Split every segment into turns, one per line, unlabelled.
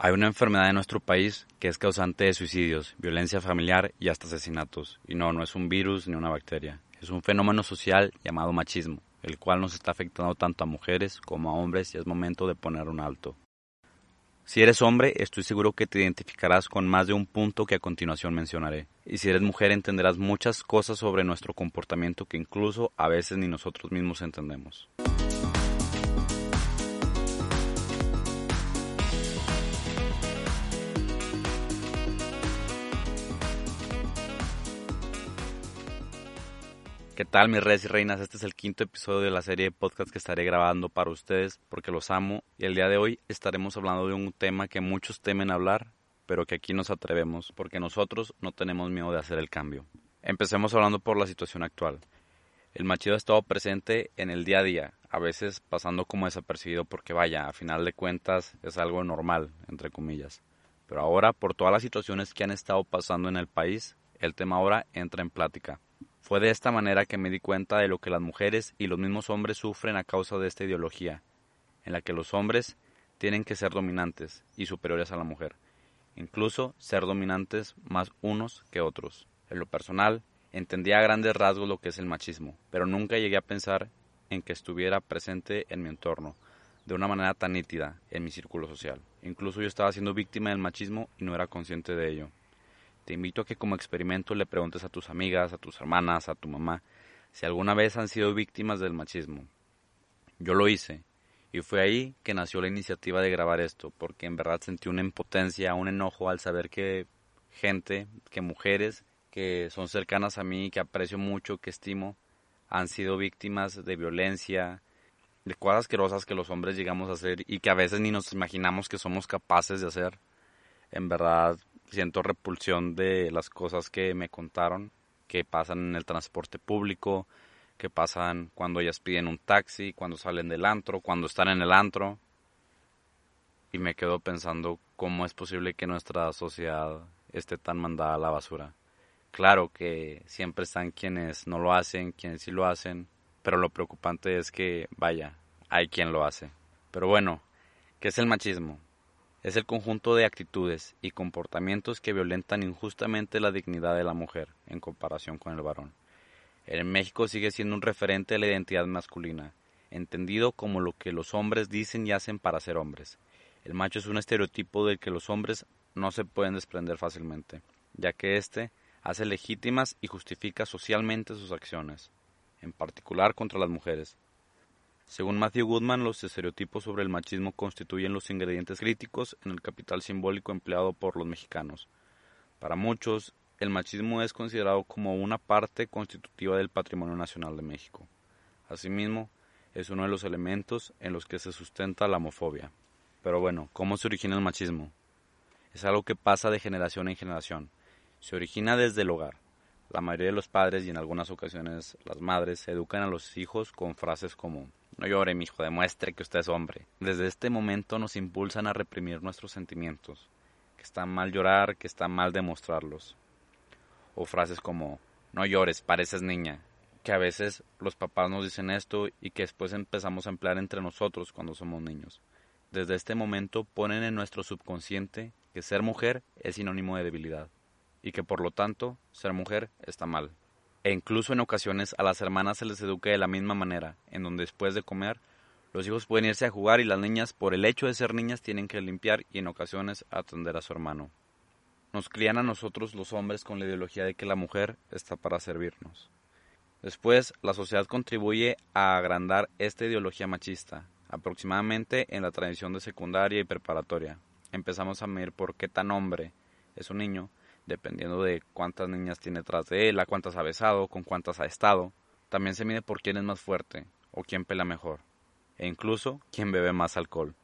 Hay una enfermedad en nuestro país que es causante de suicidios, violencia familiar y hasta asesinatos. Y no, no es un virus ni una bacteria. Es un fenómeno social llamado machismo, el cual nos está afectando tanto a mujeres como a hombres y es momento de poner un alto. Si eres hombre, estoy seguro que te identificarás con más de un punto que a continuación mencionaré. Y si eres mujer, entenderás muchas cosas sobre nuestro comportamiento que incluso a veces ni nosotros mismos entendemos. ¿Qué tal mis reyes y reinas? Este es el quinto episodio de la serie de podcast que estaré grabando para ustedes porque los amo y el día de hoy estaremos hablando de un tema que muchos temen hablar, pero que aquí nos atrevemos porque nosotros no tenemos miedo de hacer el cambio. Empecemos hablando por la situación actual. El machismo ha estado presente en el día a día, a veces pasando como desapercibido porque vaya, a final de cuentas es algo normal, entre comillas. Pero ahora, por todas las situaciones que han estado pasando en el país, el tema ahora entra en plática fue de esta manera que me di cuenta de lo que las mujeres y los mismos hombres sufren a causa de esta ideología, en la que los hombres tienen que ser dominantes y superiores a la mujer, incluso ser dominantes más unos que otros. En lo personal, entendía a grandes rasgos lo que es el machismo, pero nunca llegué a pensar en que estuviera presente en mi entorno, de una manera tan nítida, en mi círculo social. Incluso yo estaba siendo víctima del machismo y no era consciente de ello. Te invito a que como experimento le preguntes a tus amigas, a tus hermanas, a tu mamá, si alguna vez han sido víctimas del machismo. Yo lo hice, y fue ahí que nació la iniciativa de grabar esto, porque en verdad sentí una impotencia, un enojo al saber que gente, que mujeres que son cercanas a mí, que aprecio mucho, que estimo, han sido víctimas de violencia, de cosas asquerosas que los hombres llegamos a hacer y que a veces ni nos imaginamos que somos capaces de hacer. En verdad, siento repulsión de las cosas que me contaron, que pasan en el transporte público, que pasan cuando ellas piden un taxi, cuando salen del antro, cuando están en el antro. Y me quedo pensando cómo es posible que nuestra sociedad esté tan mandada a la basura. Claro que siempre están quienes no lo hacen, quienes sí lo hacen, pero lo preocupante es que, vaya, hay quien lo hace. Pero bueno, ¿qué es el machismo? Es el conjunto de actitudes y comportamientos que violentan injustamente la dignidad de la mujer en comparación con el varón. En México sigue siendo un referente de la identidad masculina, entendido como lo que los hombres dicen y hacen para ser hombres. El macho es un estereotipo del que los hombres no se pueden desprender fácilmente, ya que éste hace legítimas y justifica socialmente sus acciones, en particular contra las mujeres, según Matthew Goodman, los estereotipos sobre el machismo constituyen los ingredientes críticos en el capital simbólico empleado por los mexicanos. Para muchos, el machismo es considerado como una parte constitutiva del patrimonio nacional de México. Asimismo, es uno de los elementos en los que se sustenta la homofobia. Pero bueno, ¿cómo se origina el machismo? Es algo que pasa de generación en generación. Se origina desde el hogar. La mayoría de los padres y en algunas ocasiones las madres educan a los hijos con frases como no llore, hijo, demuestre que usted es hombre. Desde este momento nos impulsan a reprimir nuestros sentimientos, que está mal llorar, que está mal demostrarlos. O frases como, no llores, pareces niña, que a veces los papás nos dicen esto y que después empezamos a emplear entre nosotros cuando somos niños. Desde este momento ponen en nuestro subconsciente que ser mujer es sinónimo de debilidad y que por lo tanto ser mujer está mal e incluso en ocasiones a las hermanas se les educa de la misma manera, en donde después de comer los hijos pueden irse a jugar y las niñas, por el hecho de ser niñas, tienen que limpiar y en ocasiones atender a su hermano. Nos crían a nosotros los hombres con la ideología de que la mujer está para servirnos. Después, la sociedad contribuye a agrandar esta ideología machista, aproximadamente en la tradición de secundaria y preparatoria. Empezamos a medir por qué tan hombre es un niño dependiendo de cuántas niñas tiene tras de él, a cuántas ha besado, con cuántas ha estado. También se mide por quién es más fuerte o quién pela mejor, e incluso quién bebe más alcohol.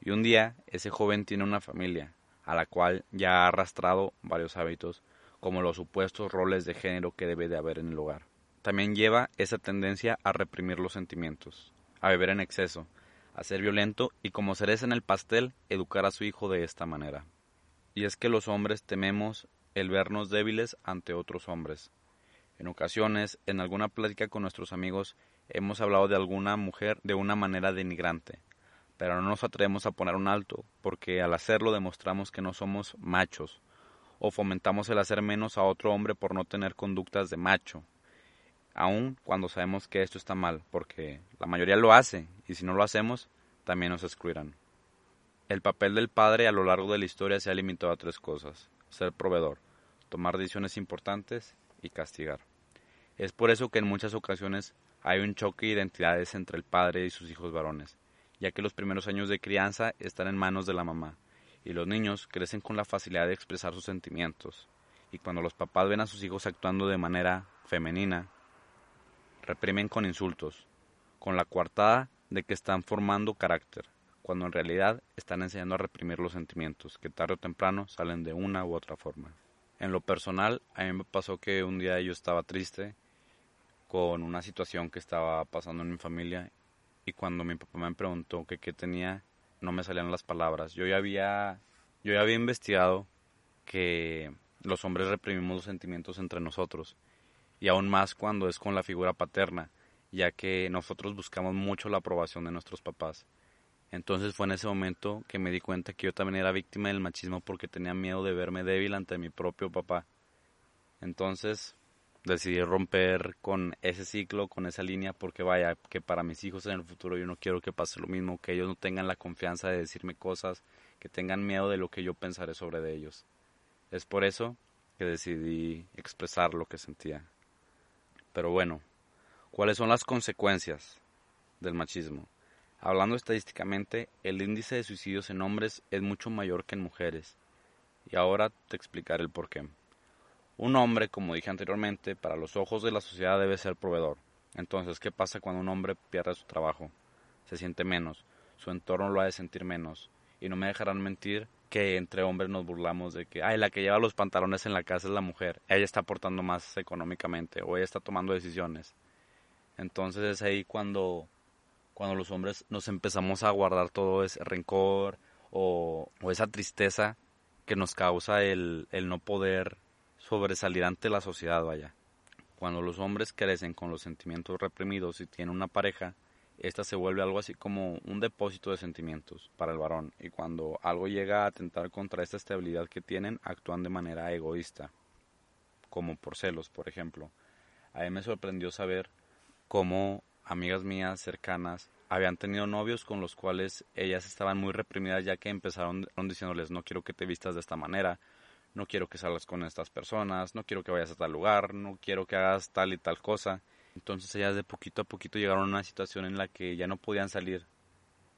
Y un día ese joven tiene una familia, a la cual ya ha arrastrado varios hábitos, como los supuestos roles de género que debe de haber en el hogar. También lleva esa tendencia a reprimir los sentimientos, a beber en exceso, a ser violento y como cereza en el pastel, educar a su hijo de esta manera y es que los hombres tememos el vernos débiles ante otros hombres. En ocasiones, en alguna plática con nuestros amigos, hemos hablado de alguna mujer de una manera denigrante, pero no nos atrevemos a poner un alto, porque al hacerlo demostramos que no somos machos, o fomentamos el hacer menos a otro hombre por no tener conductas de macho, aun cuando sabemos que esto está mal, porque la mayoría lo hace, y si no lo hacemos, también nos excluirán. El papel del padre a lo largo de la historia se ha limitado a tres cosas, ser proveedor, tomar decisiones importantes y castigar. Es por eso que en muchas ocasiones hay un choque de identidades entre el padre y sus hijos varones, ya que los primeros años de crianza están en manos de la mamá, y los niños crecen con la facilidad de expresar sus sentimientos, y cuando los papás ven a sus hijos actuando de manera femenina, reprimen con insultos, con la coartada de que están formando carácter, cuando en realidad están enseñando a reprimir los sentimientos, que tarde o temprano salen de una u otra forma. En lo personal, a mí me pasó que un día yo estaba triste con una situación que estaba pasando en mi familia y cuando mi papá me preguntó que qué tenía, no me salían las palabras. Yo ya había, yo ya había investigado que los hombres reprimimos los sentimientos entre nosotros y aún más cuando es con la figura paterna, ya que nosotros buscamos mucho la aprobación de nuestros papás. Entonces fue en ese momento que me di cuenta que yo también era víctima del machismo porque tenía miedo de verme débil ante mi propio papá. Entonces decidí romper con ese ciclo, con esa línea, porque vaya, que para mis hijos en el futuro yo no quiero que pase lo mismo, que ellos no tengan la confianza de decirme cosas, que tengan miedo de lo que yo pensaré sobre de ellos. Es por eso que decidí expresar lo que sentía. Pero bueno, ¿cuáles son las consecuencias del machismo? Hablando estadísticamente, el índice de suicidios en hombres es mucho mayor que en mujeres. Y ahora te explicaré el porqué. Un hombre, como dije anteriormente, para los ojos de la sociedad debe ser proveedor. Entonces, ¿qué pasa cuando un hombre pierde su trabajo? Se siente menos, su entorno lo ha de sentir menos. Y no me dejarán mentir que entre hombres nos burlamos de que, ay, la que lleva los pantalones en la casa es la mujer, ella está aportando más económicamente o ella está tomando decisiones. Entonces es ahí cuando, cuando los hombres nos empezamos a guardar todo ese rencor o, esa tristeza que nos causa el, el no poder sobresalir ante la sociedad, vaya. Cuando los hombres crecen con los sentimientos reprimidos y tienen una pareja, esta se vuelve algo así como un depósito de sentimientos para el varón, y cuando algo llega a atentar contra esta estabilidad que tienen, actúan de manera egoísta, como por celos, por ejemplo. A mí me sorprendió saber cómo amigas mías cercanas habían tenido novios con los cuales ellas estaban muy reprimidas ya que empezaron diciéndoles no quiero que te vistas de esta manera, no quiero que salgas con estas personas, no quiero que vayas a tal lugar, no quiero que hagas tal y tal cosa. Entonces ellas de poquito a poquito llegaron a una situación en la que ya no podían salir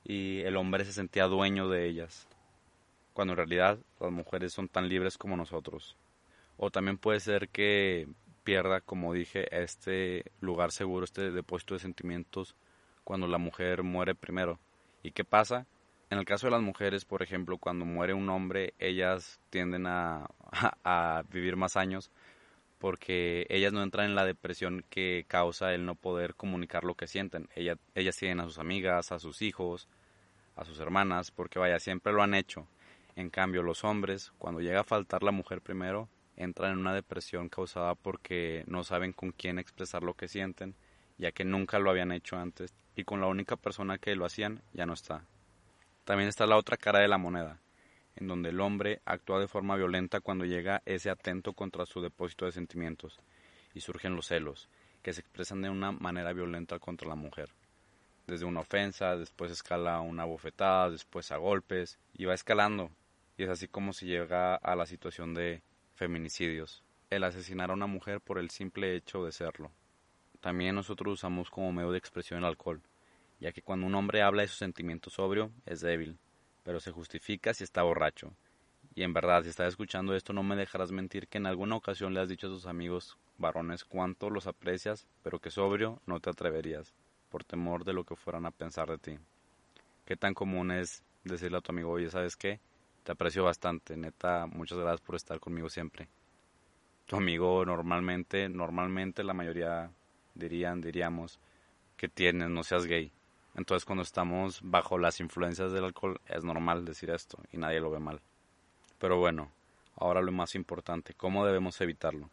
y el hombre se sentía dueño de ellas, cuando en realidad las mujeres son tan libres como nosotros. O también puede ser que pierda, como dije, este lugar seguro, este depósito de sentimientos cuando la mujer muere primero. ¿Y qué pasa? En el caso de las mujeres, por ejemplo, cuando muere un hombre, ellas tienden a, vivir más años porque ellas no entran en la depresión que causa el no poder comunicar lo que sienten. Ellas, ellas tienen a sus amigas, a sus hijos, a sus hermanas, porque vaya, siempre lo han hecho. En cambio, los hombres, cuando llega a faltar la mujer primero, entran en una depresión causada porque no saben con quién expresar lo que sienten, ya que nunca lo habían hecho antes y con la única persona que lo hacían ya no está. También está la otra cara de la moneda, en donde el hombre actúa de forma violenta cuando llega ese atento contra su depósito de sentimientos, y surgen los celos, que se expresan de una manera violenta contra la mujer. Desde una ofensa, después escala una bofetada, después a golpes, y va escalando, y es así como se llega a la situación de feminicidios, el asesinar a una mujer por el simple hecho de serlo. También nosotros usamos como medio de expresión el alcohol, ya que cuando un hombre habla de sus sentimientos sobrio es débil, pero se justifica si está borracho. Y en verdad, si estás escuchando esto, no me dejarás mentir que en alguna ocasión le has dicho a tus amigos varones cuánto los aprecias, pero que sobrio no te atreverías, por temor de lo que fueran a pensar de ti. ¿Qué tan común es decirle a tu amigo, oye, ¿sabes qué? Te aprecio bastante, neta, muchas gracias por estar conmigo siempre. Tu amigo normalmente, normalmente la mayoría dirían, diríamos, que tienes, no seas gay. Entonces cuando estamos bajo las influencias del alcohol es normal decir esto y nadie lo ve mal. Pero bueno, ahora lo más importante, ¿cómo debemos evitarlo?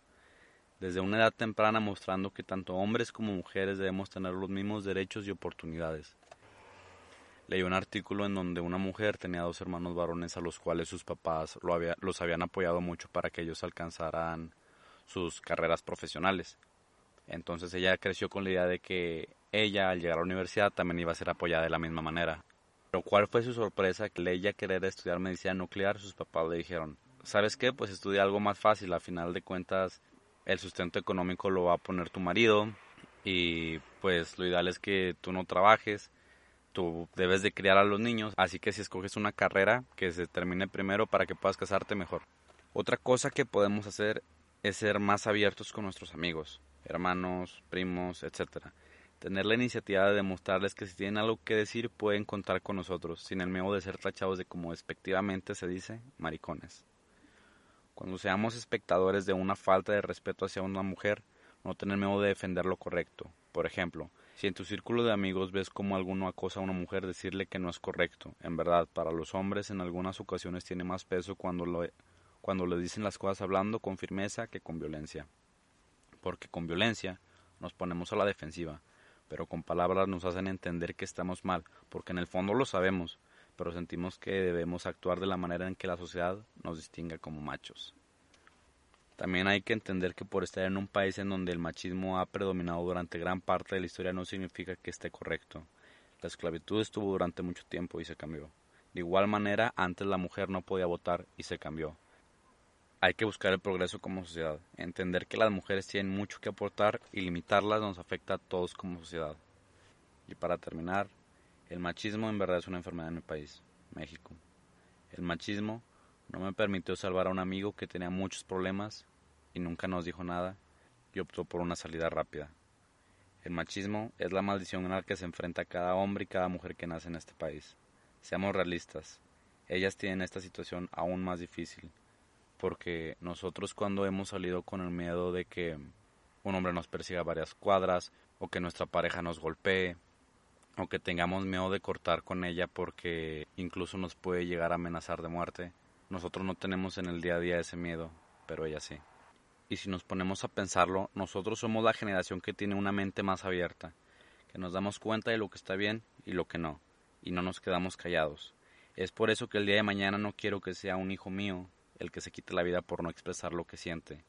Desde una edad temprana mostrando que tanto hombres como mujeres debemos tener los mismos derechos y oportunidades. Leí un artículo en donde una mujer tenía dos hermanos varones a los cuales sus papás los habían apoyado mucho para que ellos alcanzaran sus carreras profesionales. Entonces ella creció con la idea de que ella al llegar a la universidad también iba a ser apoyada de la misma manera. Pero cuál fue su sorpresa que ella querer estudiar medicina nuclear, sus papás le dijeron, ¿sabes qué? Pues estudia algo más fácil, a final de cuentas el sustento económico lo va a poner tu marido y pues lo ideal es que tú no trabajes, tú debes de criar a los niños, así que si escoges una carrera que se termine primero para que puedas casarte mejor. Otra cosa que podemos hacer es ser más abiertos con nuestros amigos, hermanos, primos, etcétera tener la iniciativa de demostrarles que si tienen algo que decir pueden contar con nosotros, sin el miedo de ser tachados de como despectivamente se dice, maricones. Cuando seamos espectadores de una falta de respeto hacia una mujer, no tener miedo de defender lo correcto. Por ejemplo, si en tu círculo de amigos ves como alguno acosa a una mujer, decirle que no es correcto. En verdad, para los hombres en algunas ocasiones tiene más peso cuando, lo, cuando le dicen las cosas hablando con firmeza que con violencia. Porque con violencia nos ponemos a la defensiva pero con palabras nos hacen entender que estamos mal, porque en el fondo lo sabemos, pero sentimos que debemos actuar de la manera en que la sociedad nos distinga como machos. También hay que entender que por estar en un país en donde el machismo ha predominado durante gran parte de la historia no significa que esté correcto. La esclavitud estuvo durante mucho tiempo y se cambió. De igual manera, antes la mujer no podía votar y se cambió hay que buscar el progreso como sociedad, entender que las mujeres tienen mucho que aportar y limitarlas nos afecta a todos como sociedad. Y para terminar, el machismo en verdad es una enfermedad en mi país, México. El machismo no me permitió salvar a un amigo que tenía muchos problemas y nunca nos dijo nada y optó por una salida rápida. El machismo es la maldición en la que se enfrenta cada hombre y cada mujer que nace en este país. Seamos realistas, ellas tienen esta situación aún más difícil porque nosotros cuando hemos salido con el miedo de que un hombre nos persiga varias cuadras o que nuestra pareja nos golpee o que tengamos miedo de cortar con ella porque incluso nos puede llegar a amenazar de muerte. Nosotros no tenemos en el día a día ese miedo, pero ella sí. Y si nos ponemos a pensarlo, nosotros somos la generación que tiene una mente más abierta, que nos damos cuenta de lo que está bien y lo que no, y no nos quedamos callados. Es por eso que el día de mañana no quiero que sea un hijo mío el que se quite la vida por no expresar lo que siente.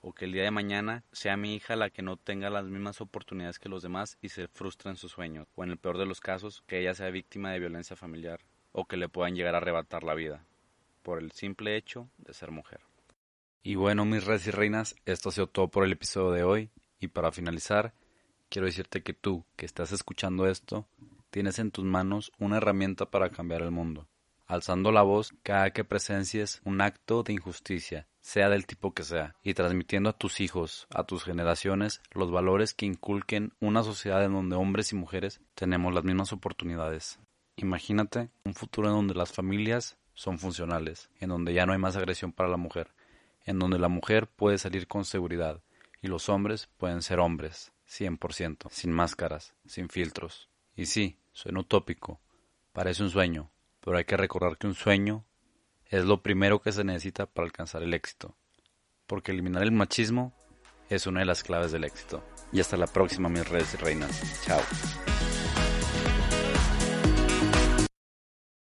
O que el día de mañana sea mi hija la que no tenga las mismas oportunidades que los demás y se frustre en sus sueños. O en el peor de los casos, que ella sea víctima de violencia familiar o que le puedan llegar a arrebatar la vida por el simple hecho de ser mujer. Y bueno, mis reyes y reinas, esto ha sido todo por el episodio de hoy. Y para finalizar, quiero decirte que tú, que estás escuchando esto, tienes en tus manos una herramienta para cambiar el mundo alzando la voz cada que presencies un acto de injusticia, sea del tipo que sea, y transmitiendo a tus hijos, a tus generaciones, los valores que inculquen una sociedad en donde hombres y mujeres tenemos las mismas oportunidades. Imagínate un futuro en donde las familias son funcionales, en donde ya no hay más agresión para la mujer, en donde la mujer puede salir con seguridad y los hombres pueden ser hombres, 100%, sin máscaras, sin filtros. Y sí, suena utópico, parece un sueño, pero hay que recordar que un sueño es lo primero que se necesita para alcanzar el éxito, porque eliminar el machismo es una de las claves del éxito. Y hasta la próxima, mis redes y reinas. Chao.